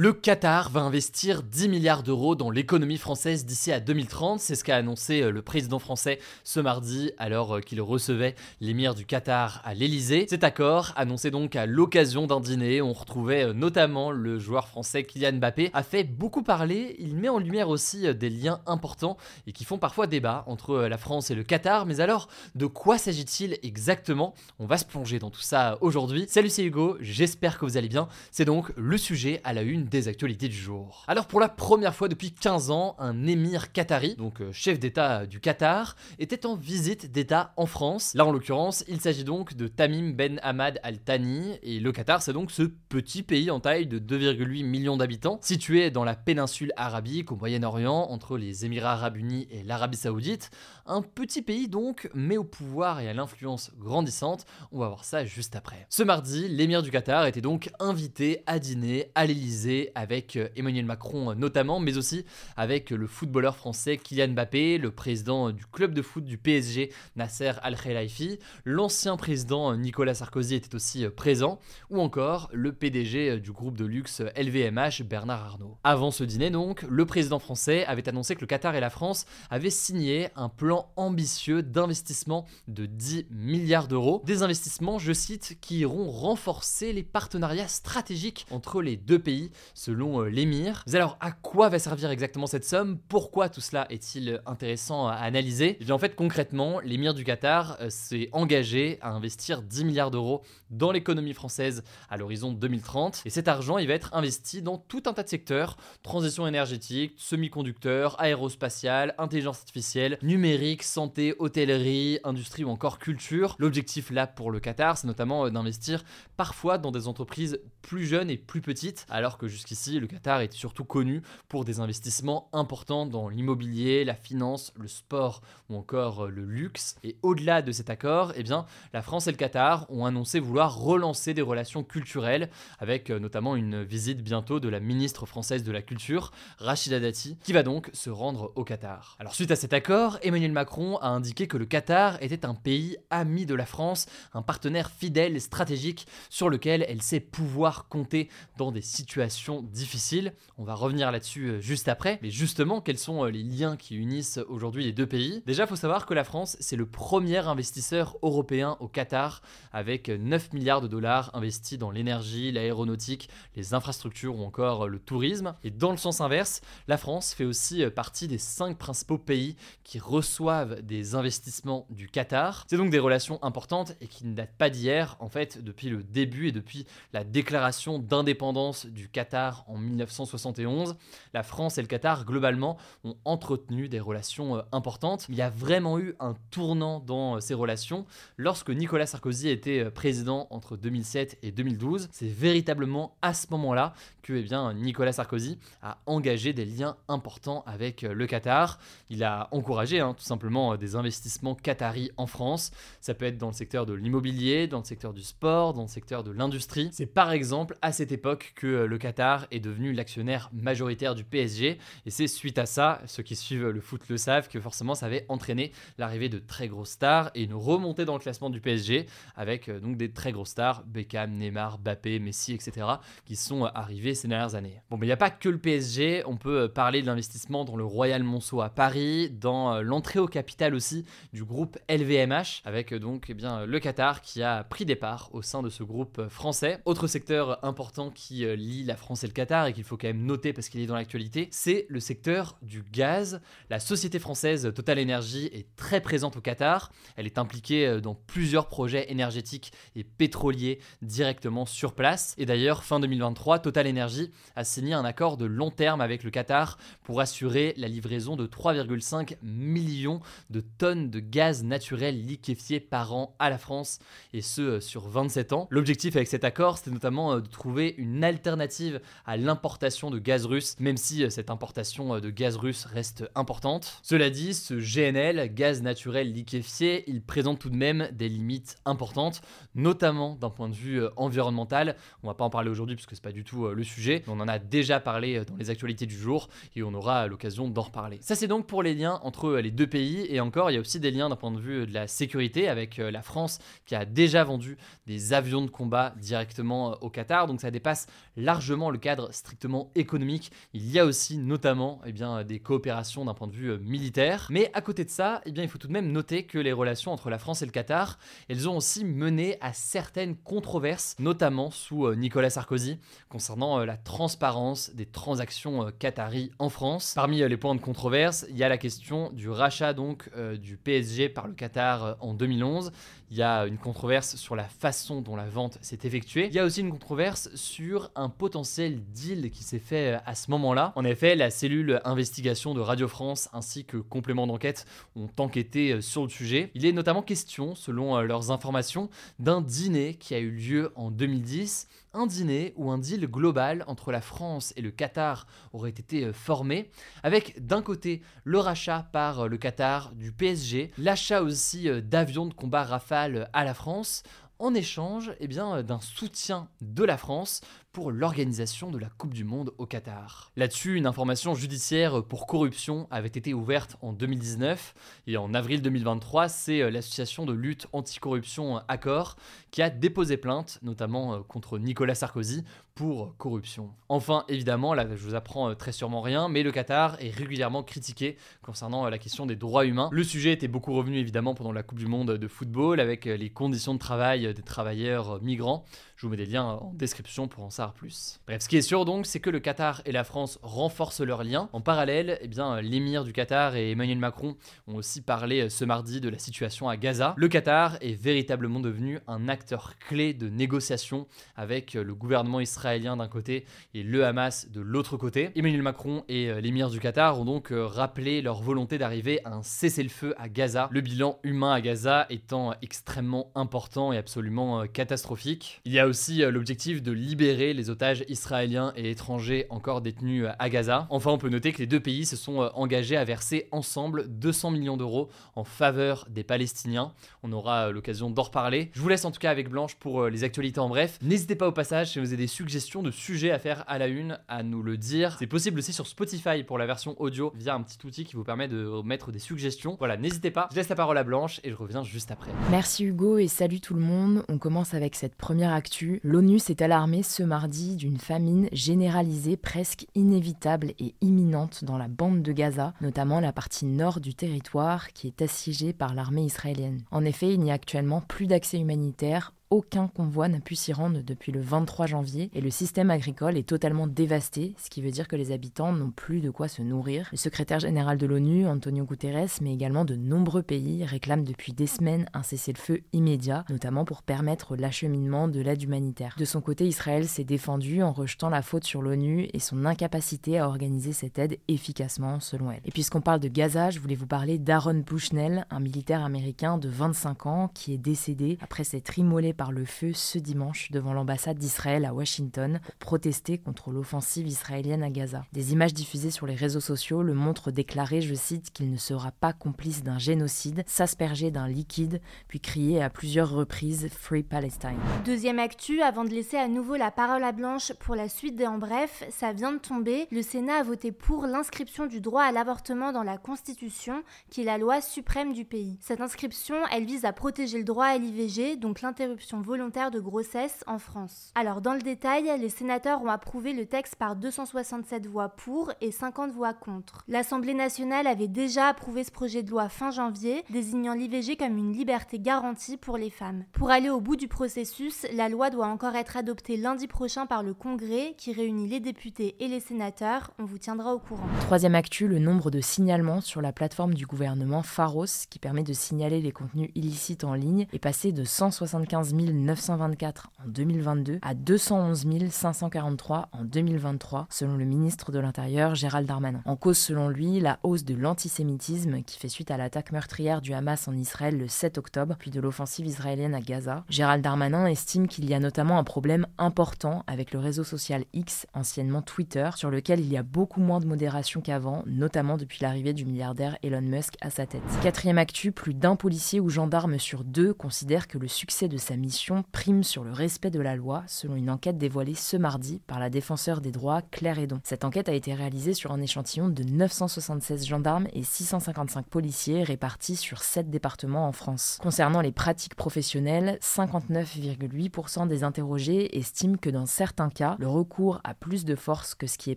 Le Qatar va investir 10 milliards d'euros dans l'économie française d'ici à 2030. C'est ce qu'a annoncé euh, le président français ce mardi alors euh, qu'il recevait l'émir du Qatar à l'Elysée. Cet accord, annoncé donc à l'occasion d'un dîner, on retrouvait euh, notamment le joueur français Kylian Mbappé, a fait beaucoup parler. Il met en lumière aussi des liens importants et qui font parfois débat entre la France et le Qatar. Mais alors, de quoi s'agit-il exactement? On va se plonger dans tout ça aujourd'hui. Salut, c'est Hugo, j'espère que vous allez bien. C'est donc le sujet à la une des actualités du jour. Alors pour la première fois depuis 15 ans, un émir qatari, donc euh, chef d'État du Qatar, était en visite d'État en France. Là en l'occurrence, il s'agit donc de Tamim Ben Hamad Al Thani, et le Qatar c'est donc ce petit pays en taille de 2,8 millions d'habitants, situé dans la péninsule arabique au Moyen-Orient, entre les Émirats Arabes Unis et l'Arabie Saoudite. Un petit pays donc, mais au pouvoir et à l'influence grandissante. On va voir ça juste après. Ce mardi, l'émir du Qatar était donc invité à dîner à l'Élysée avec euh, Emmanuel Macron euh, notamment, mais aussi avec le footballeur français Kylian Mbappé, le président du club de foot du PSG Nasser Al-Khelaifi, l'ancien président euh, Nicolas Sarkozy était aussi présent, ou encore le PDG du groupe de luxe LVMH Bernard Arnault. Avant ce dîner donc, le président français avait annoncé que le Qatar et la France avaient signé un plan ambitieux d'investissement de 10 milliards d'euros, des investissements, je cite, qui iront renforcer les partenariats stratégiques entre les deux pays selon euh, l'émir. Mais alors, à quoi va servir exactement cette somme? Pourquoi tout cela est-il intéressant à analyser? Et eh bien en fait, concrètement, l'émir du Qatar euh, s'est engagé à investir 10 milliards d'euros dans l'économie française à l'horizon 2030. Et cet argent, il va être investi dans tout un tas de secteurs transition énergétique, semi-conducteurs, aérospatiale, intelligence artificielle, numérique, santé, hôtellerie, industrie ou encore culture. L'objectif là pour le Qatar, c'est notamment euh, d'investir parfois dans des entreprises plus jeunes et plus petites, alors que jusqu'ici, le Qatar est surtout connu pour des investissements importants dans l'immobilier, la finance, le sport ou encore euh, le luxe. Et au-delà de cet accord, eh bien, la France et le Qatar ont annoncé vouloir relancer des relations culturelles, avec euh, notamment une visite bientôt de la ministre française de la Culture, Rachida Dati, qui va donc se rendre au Qatar. Alors suite à cet accord, Emmanuel Macron a indiqué que le Qatar était un pays ami de la France, un partenaire fidèle et stratégique sur lequel elle sait pouvoir compter dans des situations difficile. On va revenir là-dessus euh, juste après. Mais justement, quels sont euh, les liens qui unissent aujourd'hui les deux pays? Déjà, il faut savoir que la France, c'est le premier investisseur européen au Qatar, avec 9 milliards de dollars investis dans l'énergie, l'aéronautique, les infrastructures ou encore euh, le tourisme. Et dans le sens inverse, la France fait aussi partie des 5 principaux pays qui reçoivent des investissements du Qatar. C'est donc des relations importantes et qui ne datent pas d'hier, en fait, depuis le début et depuis la déclaration d'indépendance du Qatar en 1971, la France et le Qatar, globalement, ont entretenu des relations euh, importantes. Il y a vraiment eu un tournant dans euh, ces relations lorsque Nicolas Sarkozy était euh, président entre 2007 et 2012. C'est véritablement à ce moment-là que eh bien, Nicolas Sarkozy a engagé des liens importants avec le Qatar. Il a encouragé hein, tout simplement des investissements qataris en France. Ça peut être dans le secteur de l'immobilier, dans le secteur du sport, dans le secteur de l'industrie. C'est par exemple à cette époque que le Qatar est devenu l'actionnaire majoritaire du PSG. Et c'est suite à ça, ceux qui suivent le foot le savent, que forcément ça avait entraîné l'arrivée de très grosses stars et une remontée dans le classement du PSG avec euh, donc des très grosses stars, Beckham, Neymar, Mbappé, Messi, etc., qui sont euh, arrivés ces dernières années. Bon, mais il n'y a pas que le PSG, on peut euh, parler de l'investissement dans le Royal Monceau à Paris, dans l'entrée au capital aussi du groupe LVMH, avec donc eh bien, le Qatar qui a pris des parts au sein de ce groupe français. Autre secteur important qui lie la France France et le Qatar et qu'il faut quand même noter parce qu'il est dans l'actualité, c'est le secteur du gaz. La société française Total Energy est très présente au Qatar. Elle est impliquée euh, dans plusieurs projets énergétiques et pétroliers directement sur place. Et d'ailleurs, fin 2023, Total Energy a signé un accord de long terme avec le Qatar pour assurer la livraison de 3,5 millions de tonnes de gaz naturel liquéfié par an à la France, et ce euh, sur 27 ans. L'objectif avec cet accord, c'était notamment euh, de trouver une alternative à l'importation de gaz russe, même si euh, cette importation de gaz russe reste importante. Cela dit, ce GNL, gaz naturel liquéfié, il présente tout de même des limites importantes, notamment d'un point de vue environnemental. On va pas en parler aujourd'hui puisque c'est pas du tout le sujet. On en a déjà parlé dans les actualités du jour et on aura l'occasion d'en reparler. Ça c'est donc pour les liens entre les deux pays et encore il y a aussi des liens d'un point de vue de la sécurité avec la France qui a déjà vendu des avions de combat directement euh, au Qatar. Donc ça dépasse largement le cadre strictement économique. Il y a aussi notamment eh bien, des coopérations d'un point de vue euh, militaire. Mais à côté de ça, eh bien, il faut tout de même noter que les relations entre la France et le Qatar, elles ont aussi mené à certaines controverses, notamment sous euh, Nicolas Sarkozy, concernant la transparence des transactions qatari en France. Parmi les points de controverse, il y a la question du rachat donc du PSG par le Qatar en 2011. Il y a une controverse sur la façon dont la vente s'est effectuée. Il y a aussi une controverse sur un potentiel deal qui s'est fait euh, à ce moment-là. En effet, la cellule investigation de Radio France ainsi que complément d'enquête ont enquêté euh, sur le sujet. Il est notamment question, selon euh, leurs informations, d'un dîner qui a eu lieu en 2010 un dîner ou un deal global entre la France et le Qatar aurait été formé, avec d'un côté le rachat par le Qatar du PSG, l'achat aussi d'avions de combat Rafale à la France, en échange eh bien, d'un soutien de la France l'organisation de la Coupe du Monde au Qatar. Là-dessus, une information judiciaire pour corruption avait été ouverte en 2019 et en avril 2023, c'est euh, l'association de lutte anticorruption Accor qui a déposé plainte, notamment euh, contre Nicolas Sarkozy, pour corruption. Enfin, évidemment, là je vous apprends euh, très sûrement rien, mais le Qatar est régulièrement critiqué concernant la question des droits humains. Le sujet était beaucoup revenu évidemment pendant la Coupe du Monde de football avec les conditions de travail des travailleurs migrants. Je vous mets des liens en description pour en savoir plus. Bref, ce qui est sûr donc, c'est que le Qatar et la France renforcent leurs liens. En parallèle, eh bien, l'émir du Qatar et Emmanuel Macron ont aussi parlé euh, ce mardi de la situation à Gaza. Le Qatar est véritablement devenu un acteur clé de négociation avec euh, le gouvernement israélien d'un côté et le Hamas de l'autre côté. Emmanuel Macron et euh, l'émir du Qatar ont donc rappelé leur volonté d'arriver à un cessez-le-feu à Gaza, le bilan humain à Gaza étant extrêmement important et absolument catastrophique. Il y a aussi l'objectif de libérer les otages israéliens et étrangers encore détenus euh, à Gaza. Enfin, on peut noter que les deux pays se sont euh, engagés à verser ensemble 200 millions d'euros en faveur des Palestiniens. On aura l'occasion d'en reparler. Je vous laisse en tout cas avec Blanche pour les actualités en bref. N'hésitez pas au passage, si vous avez des suggestions de sujets à faire à la une, à nous le dire. C'est possible aussi sur Spotify pour la version audio via un petit outil qui vous permet de mettre des suggestions. Voilà, n'hésitez pas. Je laisse la parole à Blanche et je reviens juste après. Merci Hugo et salut tout le monde. On commence avec cette première actu l'ONU s'est alarmée ce d'une famine généralisée presque inévitable et imminente dans la bande de Gaza, notamment la partie nord du territoire qui est assiégée par l'armée israélienne. En effet, il n'y a actuellement plus d'accès humanitaire aucun convoi n'a pu s'y rendre depuis le 23 janvier et le système agricole est totalement dévasté, ce qui veut dire que les habitants n'ont plus de quoi se nourrir. Le secrétaire général de l'ONU, Antonio Guterres, mais également de nombreux pays réclament depuis des semaines un cessez-le-feu immédiat, notamment pour permettre l'acheminement de l'aide humanitaire. De son côté, Israël s'est défendu en rejetant la faute sur l'ONU et son incapacité à organiser cette aide efficacement, selon elle. Et puisqu'on parle de Gaza, je voulais vous parler d'Aaron Bushnell, un militaire américain de 25 ans qui est décédé après s'être immolé par le feu ce dimanche devant l'ambassade d'Israël à Washington protester contre l'offensive israélienne à Gaza. Des images diffusées sur les réseaux sociaux le montrent déclarer, je cite, qu'il ne sera pas complice d'un génocide, s'asperger d'un liquide, puis crier à plusieurs reprises Free Palestine. Deuxième actu, avant de laisser à nouveau la parole à Blanche pour la suite des En Bref, ça vient de tomber. Le Sénat a voté pour l'inscription du droit à l'avortement dans la Constitution, qui est la loi suprême du pays. Cette inscription, elle vise à protéger le droit à l'IVG, donc l'interruption volontaire de grossesse en France. Alors dans le détail, les sénateurs ont approuvé le texte par 267 voix pour et 50 voix contre. L'Assemblée nationale avait déjà approuvé ce projet de loi fin janvier, désignant l'IVG comme une liberté garantie pour les femmes. Pour aller au bout du processus, la loi doit encore être adoptée lundi prochain par le Congrès qui réunit les députés et les sénateurs. On vous tiendra au courant. Troisième actu, le nombre de signalements sur la plateforme du gouvernement Pharos qui permet de signaler les contenus illicites en ligne est passé de 175 924 en 2022 à 211 543 en 2023 selon le ministre de l'Intérieur Gérald Darmanin. En cause selon lui la hausse de l'antisémitisme qui fait suite à l'attaque meurtrière du Hamas en Israël le 7 octobre puis de l'offensive israélienne à Gaza. Gérald Darmanin estime qu'il y a notamment un problème important avec le réseau social X, anciennement Twitter, sur lequel il y a beaucoup moins de modération qu'avant, notamment depuis l'arrivée du milliardaire Elon Musk à sa tête. Quatrième actu, plus d'un policier ou gendarme sur deux considère que le succès de sa mission prime sur le respect de la loi, selon une enquête dévoilée ce mardi par la défenseur des droits Claire Edon. Cette enquête a été réalisée sur un échantillon de 976 gendarmes et 655 policiers répartis sur 7 départements en France. Concernant les pratiques professionnelles, 59,8% des interrogés estiment que dans certains cas, le recours à plus de force que ce qui est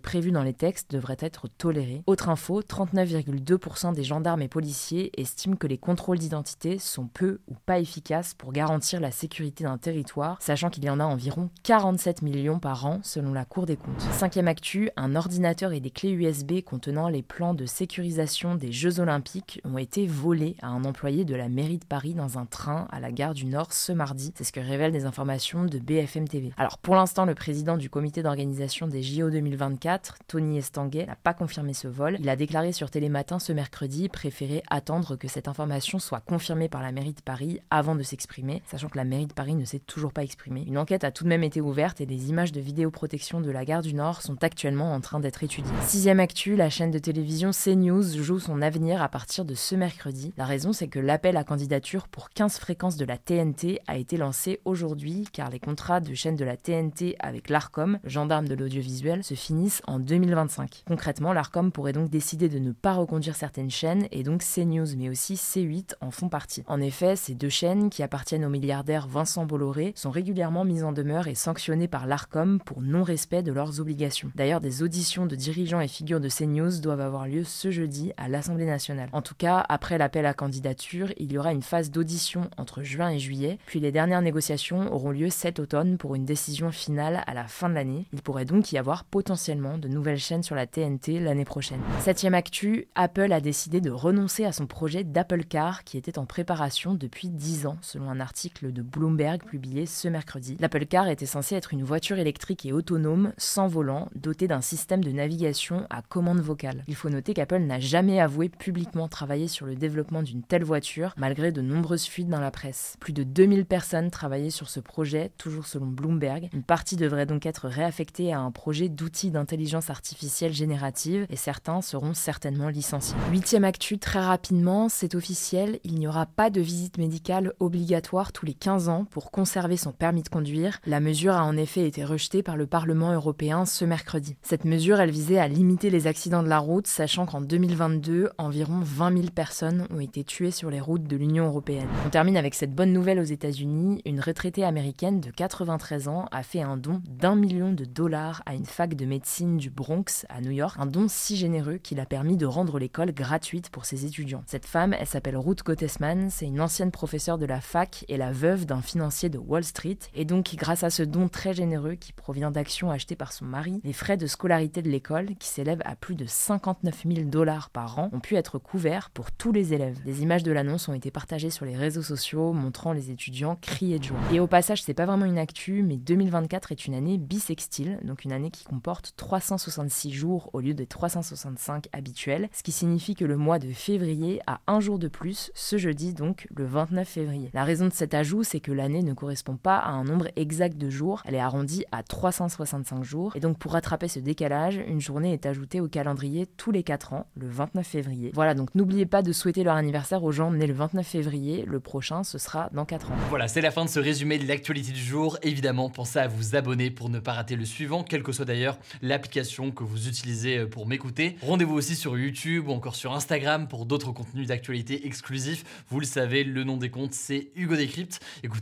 prévu dans les textes devrait être toléré. Autre info, 39,2% des gendarmes et policiers estiment que les contrôles d'identité sont peu ou pas efficaces pour garantir la sécurité d'un territoire, sachant qu'il y en a environ 47 millions par an selon la Cour des comptes. Cinquième actu, un ordinateur et des clés USB contenant les plans de sécurisation des Jeux olympiques ont été volés à un employé de la mairie de Paris dans un train à la gare du Nord ce mardi. C'est ce que révèlent des informations de BFM TV. Alors pour l'instant, le président du comité d'organisation des JO 2024, Tony Estanguet, n'a pas confirmé ce vol. Il a déclaré sur Télématin ce mercredi préférer attendre que cette information soit confirmée par la mairie de Paris avant de s'exprimer, sachant que la mairie de Paris ne s'est toujours pas exprimée. Une enquête a tout de même été ouverte et les images de vidéoprotection de la gare du Nord sont actuellement en train d'être étudiées. Sixième actu, la chaîne de télévision CNews joue son avenir à partir de ce mercredi. La raison, c'est que l'appel à candidature pour 15 fréquences de la TNT a été lancé aujourd'hui car les contrats de chaîne de la TNT avec l'ARCOM, gendarme de l'audiovisuel, se finissent en 2025. Concrètement, l'ARCOM pourrait donc décider de ne pas reconduire certaines chaînes et donc CNews mais aussi C8 en font partie. En effet, ces deux chaînes qui appartiennent au milliardaire Vincent Bolloré sont régulièrement mises en demeure et sanctionnées par l'ARCOM pour non-respect de leurs obligations. D'ailleurs, des auditions de dirigeants et figures de CNews doivent avoir lieu ce jeudi à l'Assemblée nationale. En tout cas, après l'appel à candidature, il y aura une phase d'audition entre juin et juillet, puis les dernières négociations auront lieu cet automne pour une décision finale à la fin de l'année. Il pourrait donc y avoir potentiellement de nouvelles chaînes sur la TNT l'année prochaine. Septième actu, Apple a décidé de renoncer à son projet d'Apple Car qui était en préparation depuis 10 ans, selon un article de Bloomberg publié ce mercredi. L'Apple Car était censé être une voiture électrique et autonome, sans volant, dotée d'un système de navigation à commande vocale. Il faut noter qu'Apple n'a jamais avoué publiquement travailler sur le développement d'une telle voiture, malgré de nombreuses fuites dans la presse. Plus de 2000 personnes travaillaient sur ce projet, toujours selon Bloomberg. Une partie devrait donc être réaffectée à un projet d'outils d'intelligence artificielle générative et certains seront certainement licenciés. Huitième actu, très rapidement, c'est officiel, il n'y aura pas de visite médicale obligatoire tous les 15 ans pour conserver son permis de conduire. La mesure a en effet été rejetée par le Parlement européen ce mercredi. Cette mesure, elle visait à limiter les accidents de la route, sachant qu'en 2022, environ 20 000 personnes ont été tuées sur les routes de l'Union européenne. On termine avec cette bonne nouvelle aux États-Unis. Une retraitée américaine de 93 ans a fait un don d'un million de dollars à une fac de médecine du Bronx à New York. Un don si généreux qu'il a permis de rendre l'école gratuite pour ses étudiants. Cette femme, elle s'appelle Ruth Gottesman, c'est une ancienne professeure de la fac et la veuve d'un financier de Wall Street. Et donc, grâce à ce don très généreux qui provient d'actions achetées par son mari, les frais de scolarité de l'école, qui s'élèvent à plus de 59 000 dollars par an, ont pu être couverts pour tous les élèves. Des images de l'annonce ont été partagées sur les réseaux sociaux, montrant les étudiants crier de joie. Et au passage, c'est pas vraiment une actu, mais 2024 est une année bisextile, donc une année qui comporte 366 jours au lieu des 365 habituels, ce qui signifie que le mois de février a un jour de plus, ce jeudi donc le 29 février. La raison de cet ajout, c'est l'année ne correspond pas à un nombre exact de jours, elle est arrondie à 365 jours, et donc pour rattraper ce décalage, une journée est ajoutée au calendrier tous les 4 ans, le 29 février. Voilà, donc n'oubliez pas de souhaiter leur anniversaire aux gens nés le 29 février, le prochain ce sera dans 4 ans. Voilà, c'est la fin de ce résumé de l'actualité du jour. Évidemment, pensez à vous abonner pour ne pas rater le suivant, quelle que soit d'ailleurs l'application que vous utilisez pour m'écouter. Rendez-vous aussi sur YouTube ou encore sur Instagram pour d'autres contenus d'actualité exclusifs. Vous le savez, le nom des comptes c'est Hugo Décrypte. Écoutez,